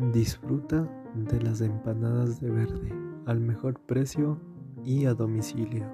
Disfruta de las empanadas de verde al mejor precio y a domicilio.